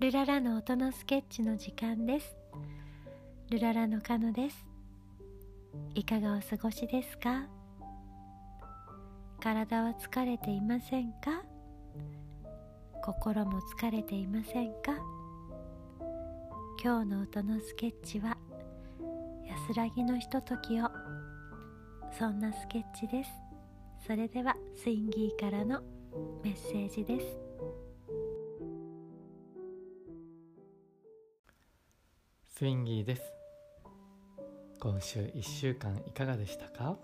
ルララの音のスケッチの時間です。ルララのカノです。いかがお過ごしですか？体は疲れていませんか？心も疲れていませんか？今日の音のスケッチは安らぎのひとときを。そんなスケッチです。それではスインギーからのメッセージです。スインギーです。今週1週間いかがでしたか？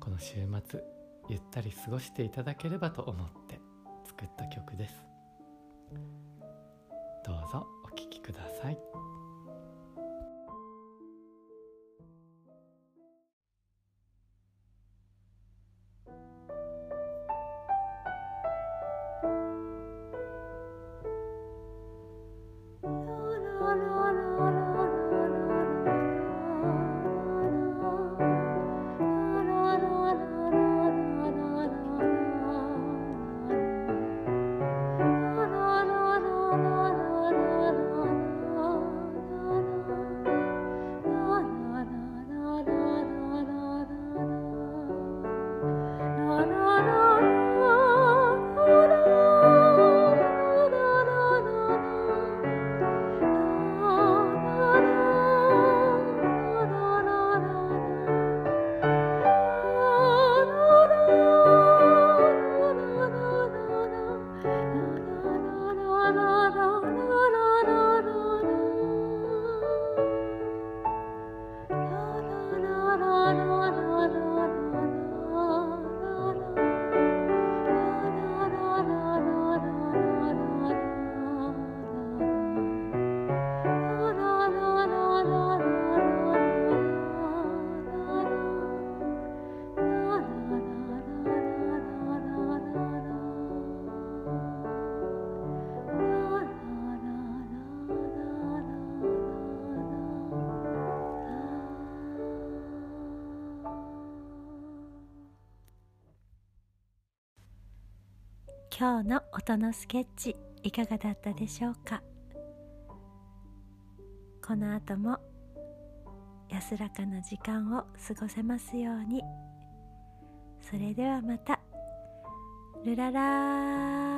この週末ゆったり過ごしていただければと思って作った曲です。どうぞお聴きください。今日の音のスケッチいかがだったでしょうか？この後も安らかな時間を過ごせますように。それではまた。ルララ